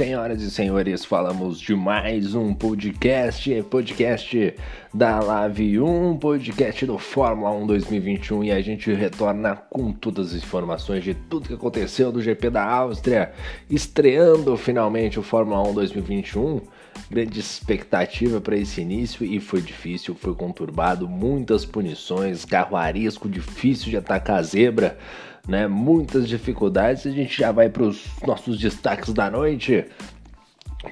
Senhoras e senhores, falamos de mais um podcast, podcast da Live 1, podcast do Fórmula 1 2021 e a gente retorna com todas as informações de tudo que aconteceu do GP da Áustria, estreando finalmente o Fórmula 1 2021. Grande expectativa para esse início e foi difícil, foi conturbado, muitas punições, carro arisco, difícil de atacar a zebra né? Muitas dificuldades. A gente já vai para os nossos destaques da noite.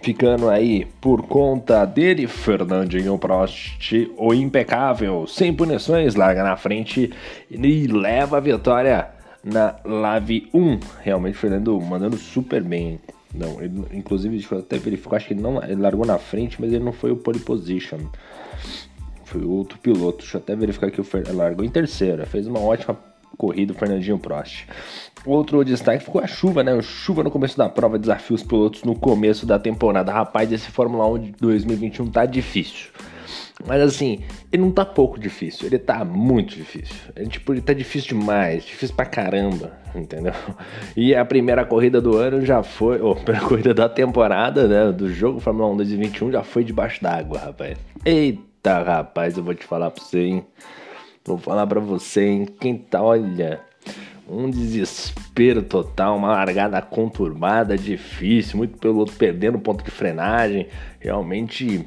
Ficando aí por conta dele, Fernandinho Prost, o impecável, sem punições, larga na frente e leva a vitória na Lave 1. Realmente, Fernando mandando super bem. Não, ele, inclusive, deixa eu até verificar, acho que ele, não, ele largou na frente, mas ele não foi o pole position. Foi outro piloto. Deixa eu até verificar que o Fernando largou em terceira. Fez uma ótima corrida, Fernandinho Prost. Outro destaque ficou a chuva, né? Chuva no começo da prova, desafia os pilotos no começo da temporada. Rapaz, esse Fórmula 1 de 2021 tá difícil. Mas assim, ele não tá pouco difícil, ele tá muito difícil. Ele, tipo, ele tá difícil demais, difícil pra caramba, entendeu? E a primeira corrida do ano já foi, ou a primeira corrida da temporada, né, do jogo Fórmula 1 2021 já foi debaixo d'água, rapaz. Eita, rapaz, eu vou te falar pra você, hein. Vou falar para você, hein? Quem tá, olha, um desespero total, uma largada conturbada, difícil, muito piloto perdendo ponto de frenagem. Realmente,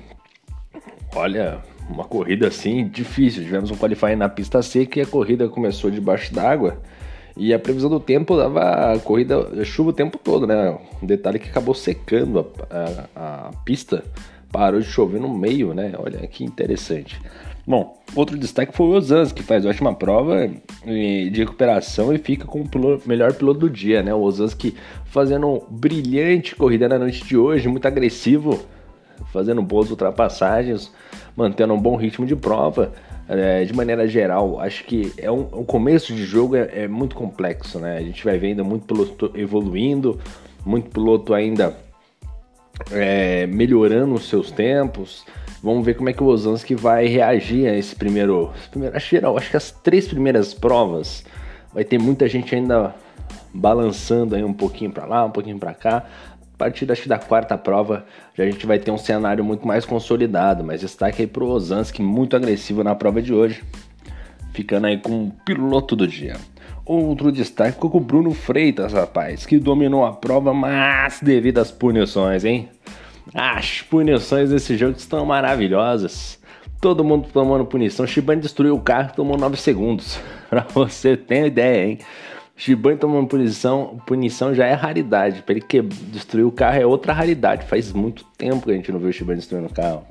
olha, uma corrida assim difícil. Tivemos um qualifying na pista seca e a corrida começou debaixo d'água. E a previsão do tempo dava corrida chuva o tempo todo, né? Um detalhe que acabou secando a, a, a pista, parou de chover no meio, né? Olha que interessante. Bom, outro destaque foi o Ozans, que faz ótima prova de recuperação e fica com o melhor piloto do dia, né? O Ozans que fazendo brilhante corrida na noite de hoje, muito agressivo, fazendo boas ultrapassagens, mantendo um bom ritmo de prova. É, de maneira geral, acho que é um, um começo de jogo é, é, muito complexo, né? A gente vai vendo muito piloto evoluindo, muito piloto ainda é, melhorando os seus tempos. Vamos ver como é que o Ozanski vai reagir a esse primeiro. primeiro acho, geral, acho que as três primeiras provas vai ter muita gente ainda balançando aí um pouquinho para lá, um pouquinho para cá. A partir acho, da quarta prova já a gente vai ter um cenário muito mais consolidado, mas destaque aí pro Ozanski muito agressivo na prova de hoje, ficando aí com o piloto do dia. Outro destaque ficou com o Bruno Freitas, rapaz, que dominou a prova, mas devido às punições, hein? As punições desse jogo estão maravilhosas. Todo mundo tomando punição. Shibane destruiu o carro tomou 9 segundos. pra você ter ideia, hein? Shibane tomando punição, punição já é raridade. Pra ele que destruir o carro é outra raridade. Faz muito tempo que a gente não viu o Shibane destruindo o carro.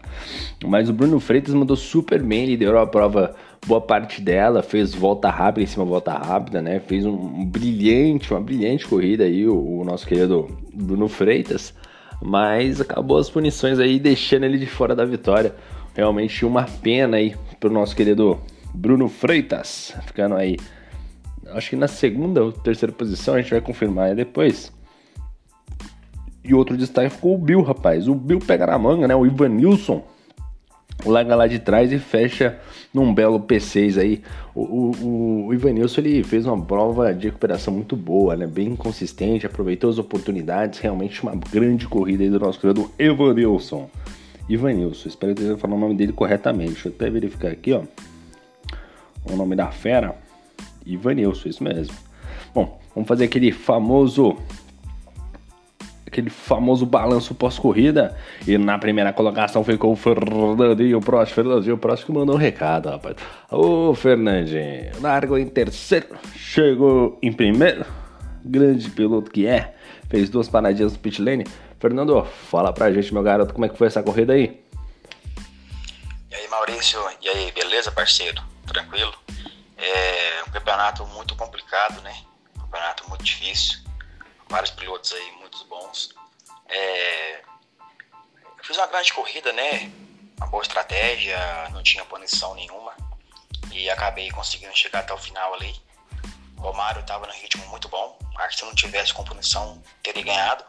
Mas o Bruno Freitas mandou super bem, liderou a prova boa parte dela, fez volta rápida em cima volta rápida, né? Fez um, um brilhante, uma brilhante corrida aí, o, o nosso querido Bruno Freitas mas acabou as punições aí deixando ele de fora da vitória. Realmente uma pena aí pro nosso querido Bruno Freitas, ficando aí, acho que na segunda ou terceira posição, a gente vai confirmar depois. E outro destaque ficou o Bill, rapaz. O Bill pega na manga, né? O Ivan Nilsson larga lá de trás e fecha num belo P6 aí. O, o, o Ivanilson ele fez uma prova de recuperação muito boa, né? Bem consistente, aproveitou as oportunidades, realmente uma grande corrida aí do nosso criador Ivanilson. Ivanilson, espero ter falado o nome dele corretamente. Deixa eu até verificar aqui, ó. O nome da fera, Ivanilson, isso mesmo. Bom, vamos fazer aquele famoso aquele famoso balanço pós-corrida. E na primeira colocação ficou o Fernandinho Prost. Fernandinho Prost que mandou um recado, rapaz. Ô Fernandinho, largou em terceiro, chegou em primeiro. Grande piloto que é, fez duas paradinhas no pit lane. Fernando, fala pra gente, meu garoto, como é que foi essa corrida aí? E aí, Maurício, e aí, beleza, parceiro? Tranquilo? É um campeonato muito complicado, né? Um campeonato muito difícil. Vários pilotos aí muitos bons. É, eu fiz uma grande corrida, né? Uma boa estratégia, não tinha punição nenhuma. E acabei conseguindo chegar até o final ali. O Romário estava no ritmo muito bom. Acho que se não tivesse com punição, teria ganhado.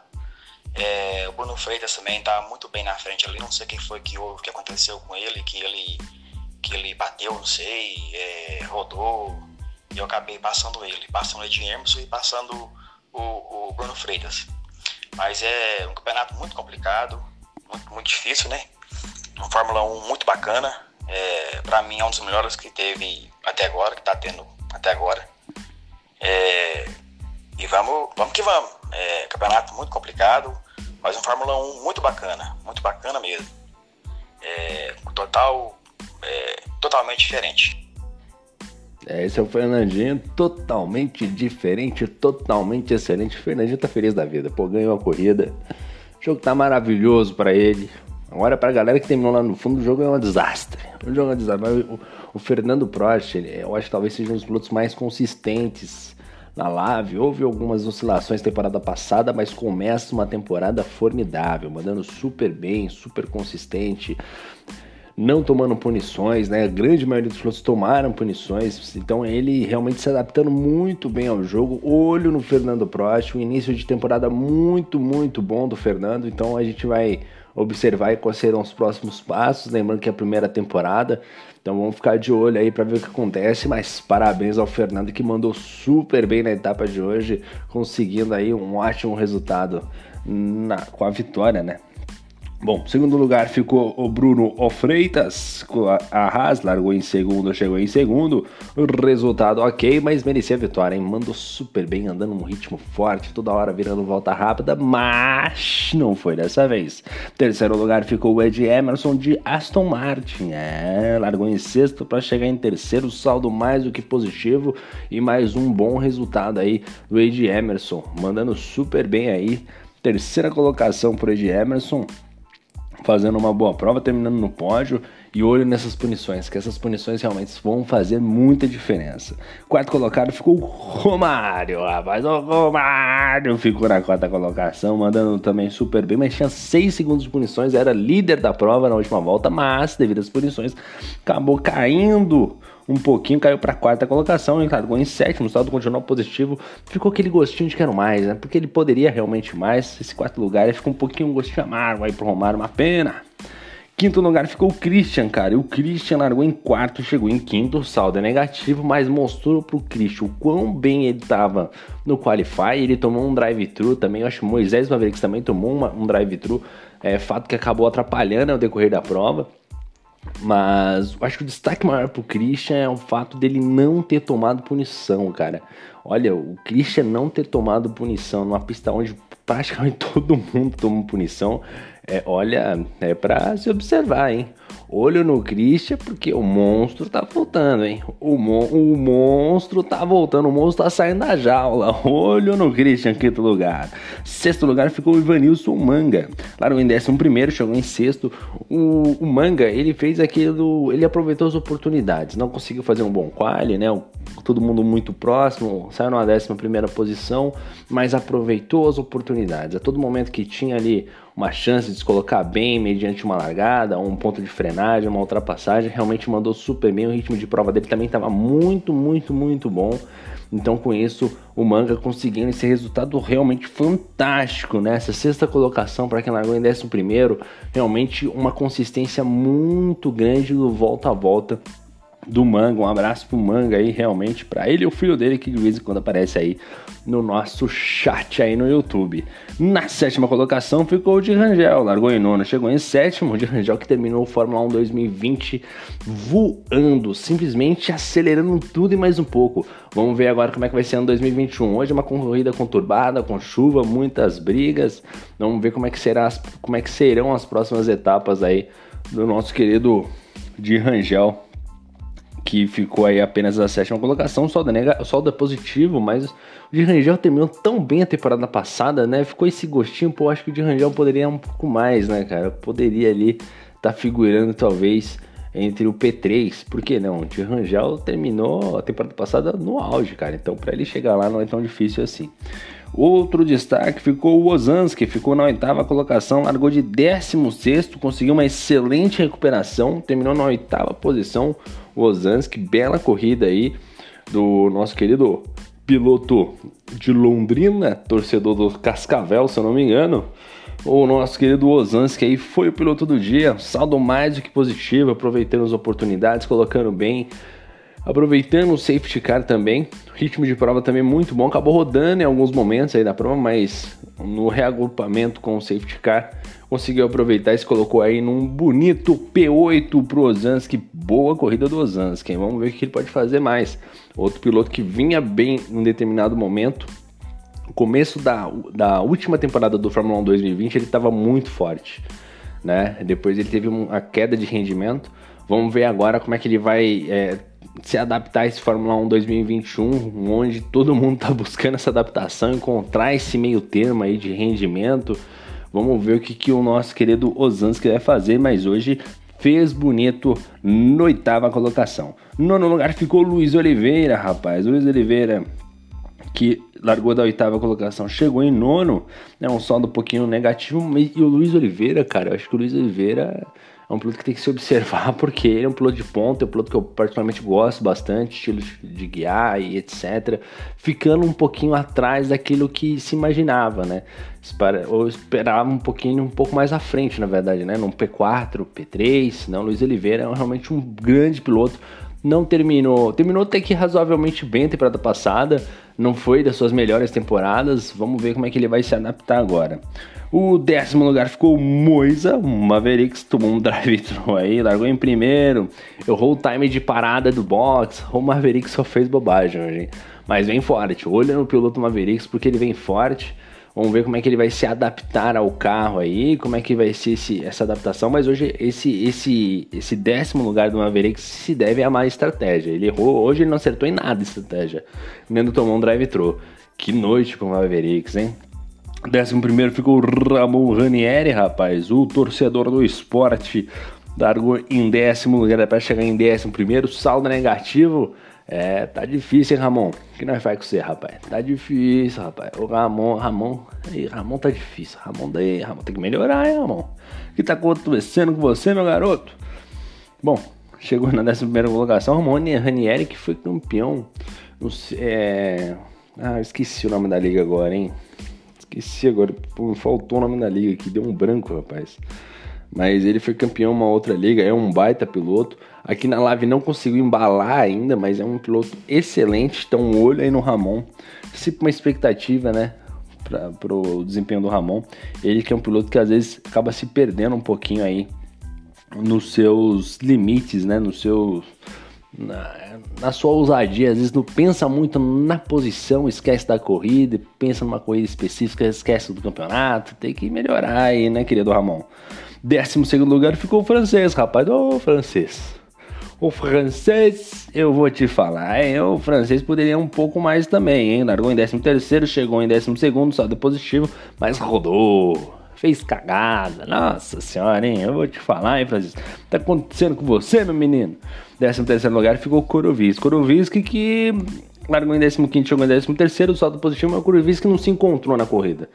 É, o Bruno Freitas também estava muito bem na frente ali. Não sei o que foi que houve, que aconteceu com ele, que ele, que ele bateu, não sei, é, rodou. E eu acabei passando ele, passando o e passando o, o Bruno Freitas. Mas é um campeonato muito complicado, muito, muito difícil, né? Uma Fórmula 1 muito bacana. É, para mim é um dos melhores que teve até agora, que tá tendo até agora. É, e vamos, vamos que vamos. É, campeonato muito complicado, mas um Fórmula 1 muito bacana, muito bacana mesmo. É, total, é, totalmente diferente. É, esse é o Fernandinho, totalmente diferente, totalmente excelente. O Fernandinho tá feliz da vida, pô, ganhou a corrida. O jogo tá maravilhoso para ele. Agora, pra galera que terminou lá no fundo, o jogo é um desastre. O jogo é um desastre. O, o Fernando Prost, ele, eu acho que talvez seja um dos pilotos mais consistentes na Lave. Houve algumas oscilações temporada passada, mas começa uma temporada formidável, mandando super bem, super consistente não tomando punições, né? A grande maioria dos pilotos tomaram punições, então ele realmente se adaptando muito bem ao jogo. Olho no Fernando Prost, um início de temporada muito, muito bom do Fernando, então a gente vai observar quais serão os próximos passos, lembrando que é a primeira temporada, então vamos ficar de olho aí para ver o que acontece, mas parabéns ao Fernando que mandou super bem na etapa de hoje, conseguindo aí um ótimo resultado na, com a vitória, né? Bom, segundo lugar ficou o Bruno Ofreitas, a Haas largou em segundo, chegou em segundo, resultado ok, mas merecia a vitória, hein? Mandou super bem, andando num ritmo forte, toda hora virando volta rápida, mas não foi dessa vez. Terceiro lugar ficou o Ed Emerson de Aston Martin, é, largou em sexto para chegar em terceiro, saldo mais do que positivo e mais um bom resultado aí do Ed Emerson, mandando super bem aí. Terceira colocação para o Ed Emerson, fazendo uma boa prova, terminando no pódio e olho nessas punições, que essas punições realmente vão fazer muita diferença. Quarto colocado ficou o Romário, rapaz, o Romário ficou na quarta colocação, mandando também super bem, mas tinha 6 segundos de punições, era líder da prova na última volta, mas devido às punições acabou caindo um pouquinho, caiu para a quarta colocação, largou em sétimo, o saldo continuou positivo, ficou aquele gostinho de quero mais, né? Porque ele poderia realmente mais, esse quarto lugar, ficou um pouquinho um gostinho amargo aí pro Romário, uma pena. Quinto lugar ficou o Christian, cara. E o Christian largou em quarto, chegou em quinto. O saldo é negativo, mas mostrou pro Christian o quão bem ele tava no Qualify. Ele tomou um drive-thru também. Eu acho que o Moisés Mavericks também tomou uma, um drive-thru. É fato que acabou atrapalhando o decorrer da prova. Mas acho que o destaque maior pro Christian é o fato dele não ter tomado punição, cara. Olha, o Christian não ter tomado punição numa pista onde praticamente todo mundo toma punição, é, olha, é pra se observar, hein? Olho no Christian, porque o monstro tá voltando, hein? O, mon o monstro tá voltando, o monstro tá saindo da jaula. Olho no Christian, quinto lugar. Sexto lugar ficou o Ivanilson Manga. Claro, em décimo primeiro, chegou em sexto. O, o, Manga, ele fez aquilo, ele aproveitou as oportunidades. Não conseguiu fazer um bom quali, né? Todo mundo muito próximo, saiu na décima primeira posição, mas aproveitou as oportunidades. A todo momento que tinha ali uma chance de se colocar bem mediante uma largada, um ponto de frenagem, uma ultrapassagem, realmente mandou super bem. O ritmo de prova dele também estava muito, muito, muito bom. Então, com isso, o Manga conseguindo esse resultado realmente fantástico, né? Essa sexta colocação para quem largou em 11, realmente uma consistência muito grande do volta a volta do Manga. Um abraço pro Manga aí, realmente, para ele e o filho dele que de vez em quando aparece aí no nosso chat aí no YouTube. Na sétima colocação ficou o de Rangel, largou em nono, chegou em sétimo. O de Rangel que terminou o Fórmula 1 2020 voando, simplesmente acelerando tudo e mais um pouco. Vamos ver agora como é que vai ser ano 2021. Hoje é uma corrida conturbada, com chuva, muitas brigas. Vamos ver como é que será, como é que serão as próximas etapas aí do nosso querido de Rangel que ficou aí apenas a sétima colocação, saldo, nega, saldo é positivo, mas o de Rangel terminou tão bem a temporada passada, né? Ficou esse gostinho, pô, acho que o de Rangel poderia um pouco mais, né, cara? Poderia ali estar tá figurando talvez entre o P3, por que não? O de Rangel terminou a temporada passada no auge, cara, então para ele chegar lá não é tão difícil assim. Outro destaque ficou o Ozanski, ficou na oitava colocação, largou de 16, conseguiu uma excelente recuperação, terminou na oitava posição. O Ozanski, bela corrida aí do nosso querido piloto de Londrina, torcedor do Cascavel, se eu não me engano. O nosso querido Ozanski aí foi o piloto do dia, saldo mais do que positivo, aproveitando as oportunidades, colocando bem Aproveitando o safety car também, ritmo de prova também muito bom, acabou rodando em alguns momentos aí da prova, mas no reagrupamento com o safety car conseguiu aproveitar e se colocou aí num bonito P8 pro Ozanski, boa corrida do Ozanski, vamos ver o que ele pode fazer mais. Outro piloto que vinha bem em determinado momento, começo da, da última temporada do Fórmula 1 2020 ele estava muito forte, né? Depois ele teve uma queda de rendimento. Vamos ver agora como é que ele vai é, se adaptar a esse Fórmula 1 2021, onde todo mundo está buscando essa adaptação, encontrar esse meio termo aí de rendimento. Vamos ver o que, que o nosso querido Osansky vai fazer, mas hoje fez bonito na oitava colocação. Nono lugar ficou Luiz Oliveira, rapaz. Luiz Oliveira que largou da oitava colocação, chegou em nono, é né, um saldo um pouquinho negativo, e o Luiz Oliveira, cara, eu acho que o Luiz Oliveira é um piloto que tem que se observar, porque ele é um piloto de ponta, é um piloto que eu particularmente gosto bastante, estilo de guiar e etc, ficando um pouquinho atrás daquilo que se imaginava, né, ou esperava um pouquinho, um pouco mais à frente, na verdade, né, num P4, P3, não, Luiz Oliveira é realmente um grande piloto, não terminou, terminou até que razoavelmente bem a temporada passada, não foi das suas melhores temporadas. Vamos ver como é que ele vai se adaptar agora. O décimo lugar ficou Moisa, o Mavericks tomou um drive-thru aí, largou em primeiro, errou o time de parada do box, o Mavericks só fez bobagem hoje, mas vem forte, olha no piloto Mavericks porque ele vem forte, Vamos ver como é que ele vai se adaptar ao carro aí, como é que vai ser esse, essa adaptação. Mas hoje esse, esse, esse décimo lugar do Maverick se deve a má estratégia. Ele errou, hoje ele não acertou em nada a estratégia. Nem tomou um drive-thru. Que noite com o Mavericks, hein? Décimo primeiro ficou Ramon Ranieri, rapaz, o torcedor do esporte. Largou em décimo lugar para chegar em décimo primeiro, saldo negativo. É, tá difícil, hein, Ramon? O que nós faz com você, rapaz? Tá difícil, rapaz. O Ramon, Ramon, aí, Ramon tá difícil. Ramon daí, Ramon tem que melhorar, hein, Ramon? O que tá acontecendo com você, meu garoto? Bom, chegou na 11 colocação, Ramon Ranieri, que foi campeão. Sei, é... Ah, esqueci o nome da liga agora, hein? Esqueci agora, pô, faltou o nome da liga aqui, deu um branco, rapaz mas ele foi campeão uma outra liga, é um baita piloto. Aqui na Live não conseguiu embalar ainda, mas é um piloto excelente. Então, um olho aí no Ramon. Sempre uma expectativa, né? Para o desempenho do Ramon. Ele que é um piloto que às vezes acaba se perdendo um pouquinho aí nos seus limites, né? No seu. Na, na, sua ousadia, às vezes não pensa muito na posição, esquece da corrida, pensa numa corrida específica, esquece do campeonato, tem que melhorar aí, né, querido Ramon? Décimo segundo lugar ficou o francês, rapaz. Ô, francês. O francês, eu vou te falar, hein? O francês poderia um pouco mais também, hein? Largou em décimo terceiro, chegou em décimo segundo, saldo positivo, mas rodou. Fez cagada. Nossa senhora, hein? Eu vou te falar, hein, Francisco? Tá acontecendo com você, meu menino? Décimo terceiro lugar ficou Corovis. Korovisk que largou em décimo quinto, chegou em décimo terceiro, saldo positivo, mas o Korovisk não se encontrou na corrida.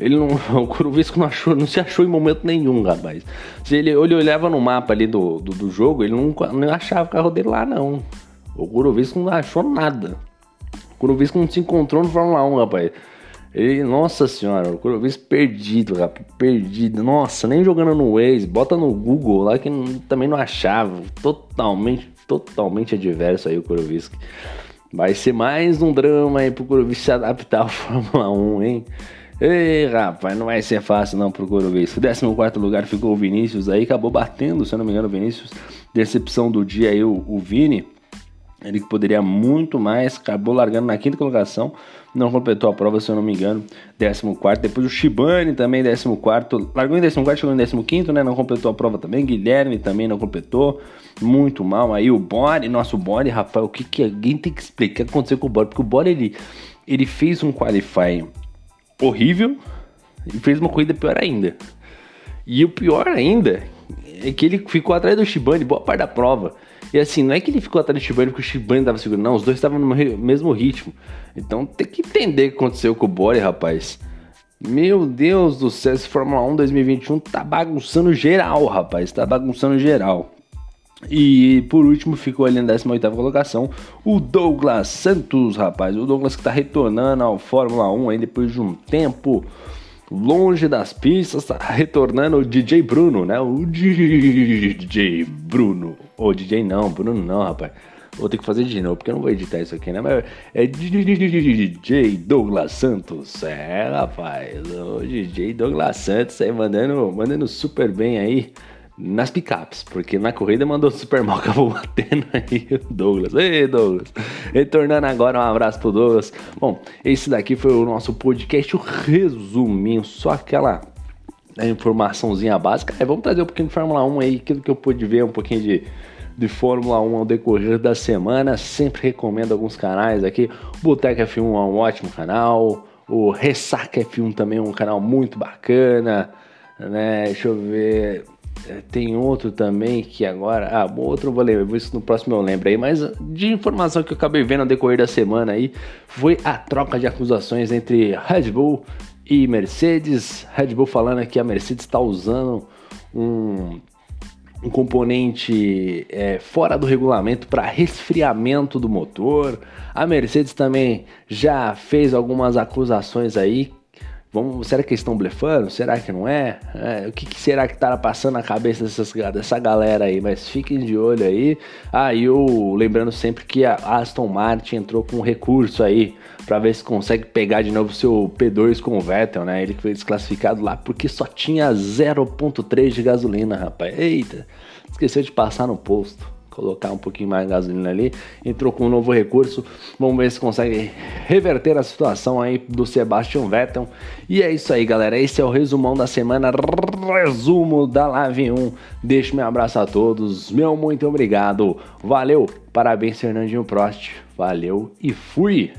Ele não. O Kurovisco não, achou, não se achou em momento nenhum, rapaz. Se ele, ele olhava no mapa ali do, do, do jogo, ele não, não achava o carro dele lá, não. O Kurovisco não achou nada. O Kurovisco não se encontrou no Fórmula 1, rapaz. Ele, nossa senhora, o Kurovisco perdido, rapaz. Perdido. Nossa, nem jogando no Waze, bota no Google lá que também não achava. Totalmente, totalmente adverso aí o Kurovisco. Vai ser mais um drama aí pro Kurovisco se adaptar ao Fórmula 1, hein? Ei, rapaz, não vai ser fácil não pro Corovisco. 14 lugar ficou o Vinícius aí, acabou batendo, se eu não me engano, o Vinícius. Decepção do dia aí, o, o Vini. Ele que poderia muito mais, acabou largando na quinta colocação, não completou a prova, se eu não me engano, 14. Depois o Shibane também, 14. Largou em 14, chegou em 15, né? Não completou a prova também. Guilherme também não completou, muito mal. Aí o Bore, nosso Bore, rapaz, o que, que alguém tem que explicar o que aconteceu com o Bore? Porque o Bore ele, ele fez um qualifying horrível e fez uma corrida pior ainda. E o pior ainda é que ele ficou atrás do Shibane boa parte da prova. E assim, não é que ele ficou atrás do Shibane porque o Shibane tava segurando, não, os dois estavam no mesmo ritmo. Então tem que entender o que aconteceu com o Bore, rapaz. Meu Deus do céu, esse Fórmula 1 2021 tá bagunçando geral, rapaz, tá bagunçando geral. E por último ficou ali na 18 colocação o Douglas Santos, rapaz. O Douglas que tá retornando ao Fórmula 1 aí depois de um tempo longe das pistas, tá retornando o DJ Bruno, né? O DJ Bruno. Ou DJ não, Bruno não, rapaz. Vou ter que fazer de novo, porque eu não vou editar isso aqui, né? Mas é DJ Douglas Santos. É, rapaz. O DJ Douglas Santos aí mandando, mandando super bem aí nas picapes, porque na corrida mandou super mal, acabou batendo aí o Douglas. Ei, Douglas! Retornando agora, um abraço pro Douglas. Bom, esse daqui foi o nosso podcast, o resuminho, só aquela informaçãozinha básica. É, vamos trazer um pouquinho de Fórmula 1 aí, aquilo que eu pude ver, um pouquinho de de Fórmula 1 ao decorrer da semana. Sempre recomendo alguns canais aqui. O Boteco F1 é um ótimo canal. O Ressaca F1 também é um canal muito bacana. Né? Deixa eu ver. É, tem outro também que agora. Ah, outro eu vou lembrar, isso no próximo eu lembro aí. Mas de informação que eu acabei vendo ao decorrer da semana aí foi a troca de acusações entre Red Bull e Mercedes. Red Bull falando que a Mercedes está usando um um componente é, fora do regulamento para resfriamento do motor. A Mercedes também já fez algumas acusações aí. Vamos, será que eles estão blefando? Será que não é? é o que, que, será que tá passando na cabeça dessas, dessa galera aí? Mas fiquem de olho aí. Ah, e eu lembrando sempre que a Aston Martin entrou com um recurso aí para ver se consegue pegar de novo seu P2 com o Vettel, né? Ele foi desclassificado lá porque só tinha 0.3 de gasolina, rapaz. Eita, esqueceu de passar no posto colocar um pouquinho mais de gasolina ali, entrou com um novo recurso, vamos ver se consegue reverter a situação aí do Sebastian Vettel. E é isso aí, galera, esse é o resumão da semana, resumo da Live 1. Deixo meu abraço a todos, meu muito obrigado, valeu, parabéns Fernandinho Prost, valeu e fui!